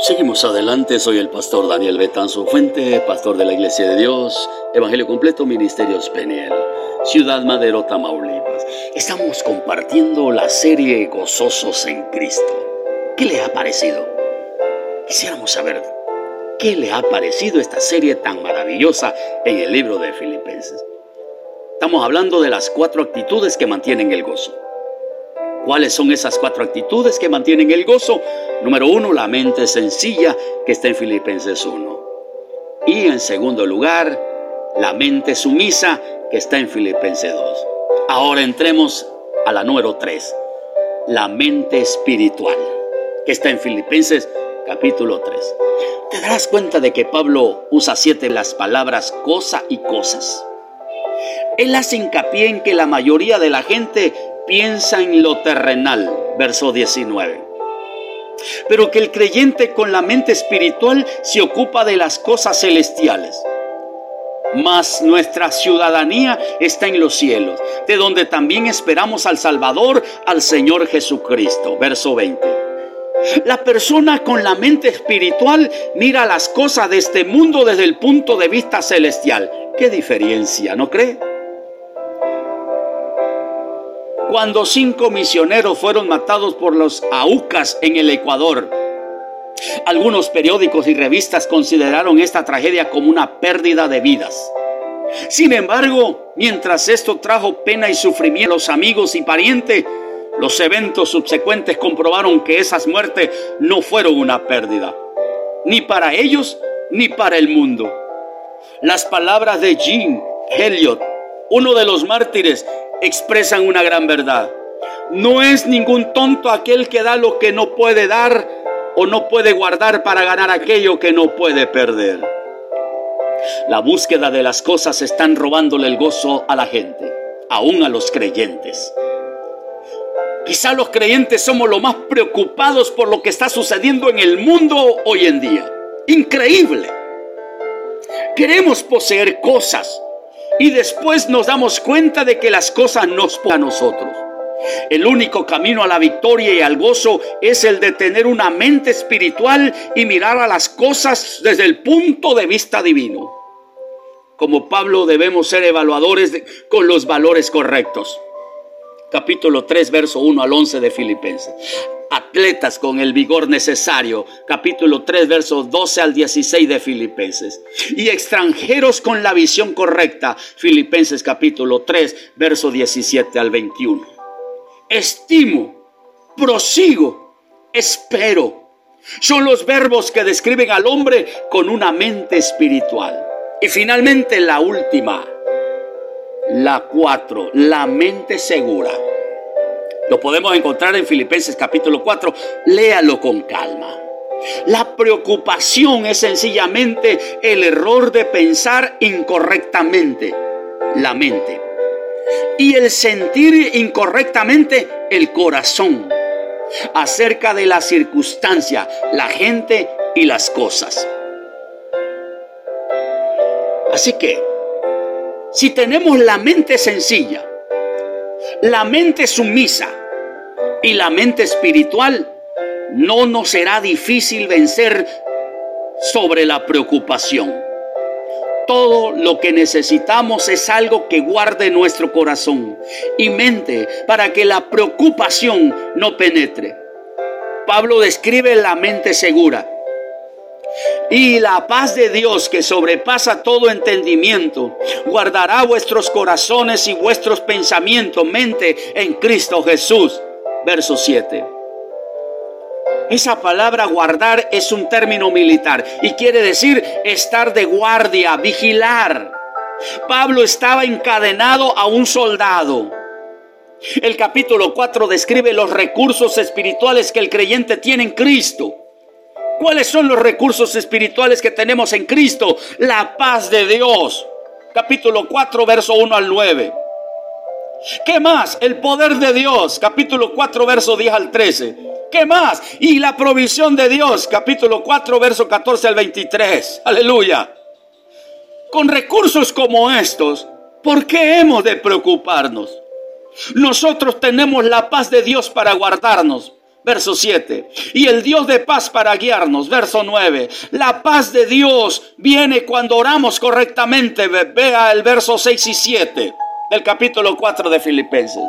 Seguimos adelante, soy el pastor Daniel Betanzo Fuente, pastor de la Iglesia de Dios, Evangelio Completo, Ministerios Peniel, Ciudad Madero, Tamaulipas. Estamos compartiendo la serie Gozosos en Cristo. ¿Qué le ha parecido? Quisiéramos saber qué le ha parecido esta serie tan maravillosa en el libro de Filipenses. Estamos hablando de las cuatro actitudes que mantienen el gozo. ¿Cuáles son esas cuatro actitudes que mantienen el gozo? Número uno, la mente sencilla que está en Filipenses 1. Y en segundo lugar, la mente sumisa que está en Filipenses 2. Ahora entremos a la número 3, la mente espiritual que está en Filipenses capítulo 3. Te darás cuenta de que Pablo usa siete las palabras cosa y cosas. Él hace hincapié en que la mayoría de la gente piensa en lo terrenal, verso 19. Pero que el creyente con la mente espiritual se ocupa de las cosas celestiales. Mas nuestra ciudadanía está en los cielos, de donde también esperamos al Salvador, al Señor Jesucristo. Verso 20. La persona con la mente espiritual mira las cosas de este mundo desde el punto de vista celestial. ¿Qué diferencia, no cree? Cuando cinco misioneros fueron matados por los aucas en el Ecuador. Algunos periódicos y revistas consideraron esta tragedia como una pérdida de vidas. Sin embargo, mientras esto trajo pena y sufrimiento a los amigos y parientes, los eventos subsecuentes comprobaron que esas muertes no fueron una pérdida, ni para ellos ni para el mundo. Las palabras de Jean Elliot, uno de los mártires expresan una gran verdad. No es ningún tonto aquel que da lo que no puede dar o no puede guardar para ganar aquello que no puede perder. La búsqueda de las cosas están robándole el gozo a la gente, aún a los creyentes. Quizá los creyentes somos los más preocupados por lo que está sucediendo en el mundo hoy en día. Increíble. Queremos poseer cosas, y después nos damos cuenta de que las cosas nos a nosotros. El único camino a la victoria y al gozo es el de tener una mente espiritual y mirar a las cosas desde el punto de vista divino. Como Pablo debemos ser evaluadores con los valores correctos. Capítulo 3, verso 1 al 11 de Filipenses atletas con el vigor necesario. Capítulo 3, versos 12 al 16 de Filipenses. Y extranjeros con la visión correcta. Filipenses capítulo 3, verso 17 al 21. Estimo, prosigo, espero. Son los verbos que describen al hombre con una mente espiritual. Y finalmente la última, la cuatro, la mente segura. Lo podemos encontrar en Filipenses capítulo 4. Léalo con calma. La preocupación es sencillamente el error de pensar incorrectamente la mente y el sentir incorrectamente el corazón acerca de la circunstancia, la gente y las cosas. Así que, si tenemos la mente sencilla, la mente sumisa y la mente espiritual, no nos será difícil vencer sobre la preocupación. Todo lo que necesitamos es algo que guarde nuestro corazón y mente para que la preocupación no penetre. Pablo describe la mente segura y la paz de Dios que sobrepasa todo entendimiento, guardará vuestros corazones y vuestros pensamientos, mente en Cristo Jesús. Verso 7. Esa palabra guardar es un término militar y quiere decir estar de guardia, vigilar. Pablo estaba encadenado a un soldado. El capítulo 4 describe los recursos espirituales que el creyente tiene en Cristo. ¿Cuáles son los recursos espirituales que tenemos en Cristo? La paz de Dios. Capítulo 4, verso 1 al 9. ¿Qué más? El poder de Dios. Capítulo 4, verso 10 al 13. ¿Qué más? Y la provisión de Dios. Capítulo 4, verso 14 al 23. Aleluya. Con recursos como estos, ¿por qué hemos de preocuparnos? Nosotros tenemos la paz de Dios para guardarnos verso 7. Y el Dios de paz para guiarnos, verso 9. La paz de Dios viene cuando oramos correctamente. Vea el verso 6 y 7 del capítulo 4 de Filipenses.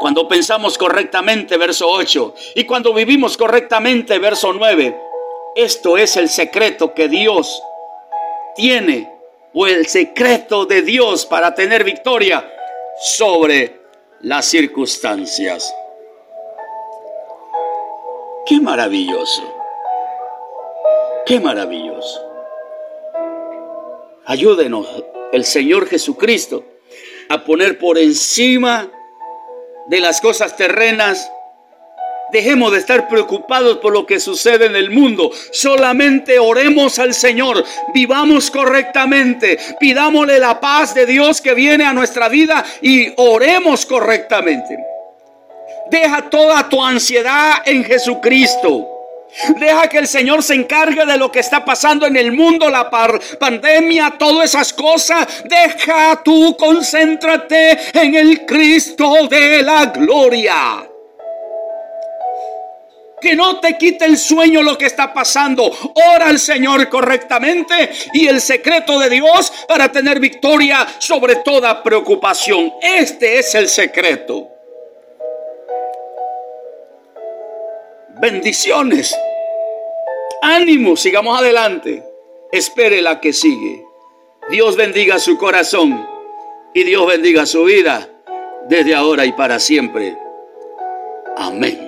Cuando pensamos correctamente, verso 8. Y cuando vivimos correctamente, verso 9. Esto es el secreto que Dios tiene o el secreto de Dios para tener victoria sobre las circunstancias. Qué maravilloso. Qué maravilloso. Ayúdenos el Señor Jesucristo a poner por encima de las cosas terrenas. Dejemos de estar preocupados por lo que sucede en el mundo. Solamente oremos al Señor. Vivamos correctamente. Pidámosle la paz de Dios que viene a nuestra vida y oremos correctamente. Deja toda tu ansiedad en Jesucristo. Deja que el Señor se encargue de lo que está pasando en el mundo, la pandemia, todas esas cosas. Deja tú, concéntrate en el Cristo de la gloria. Que no te quite el sueño lo que está pasando. Ora al Señor correctamente y el secreto de Dios para tener victoria sobre toda preocupación. Este es el secreto. Bendiciones. Ánimo, sigamos adelante. Espere la que sigue. Dios bendiga su corazón y Dios bendiga su vida desde ahora y para siempre. Amén.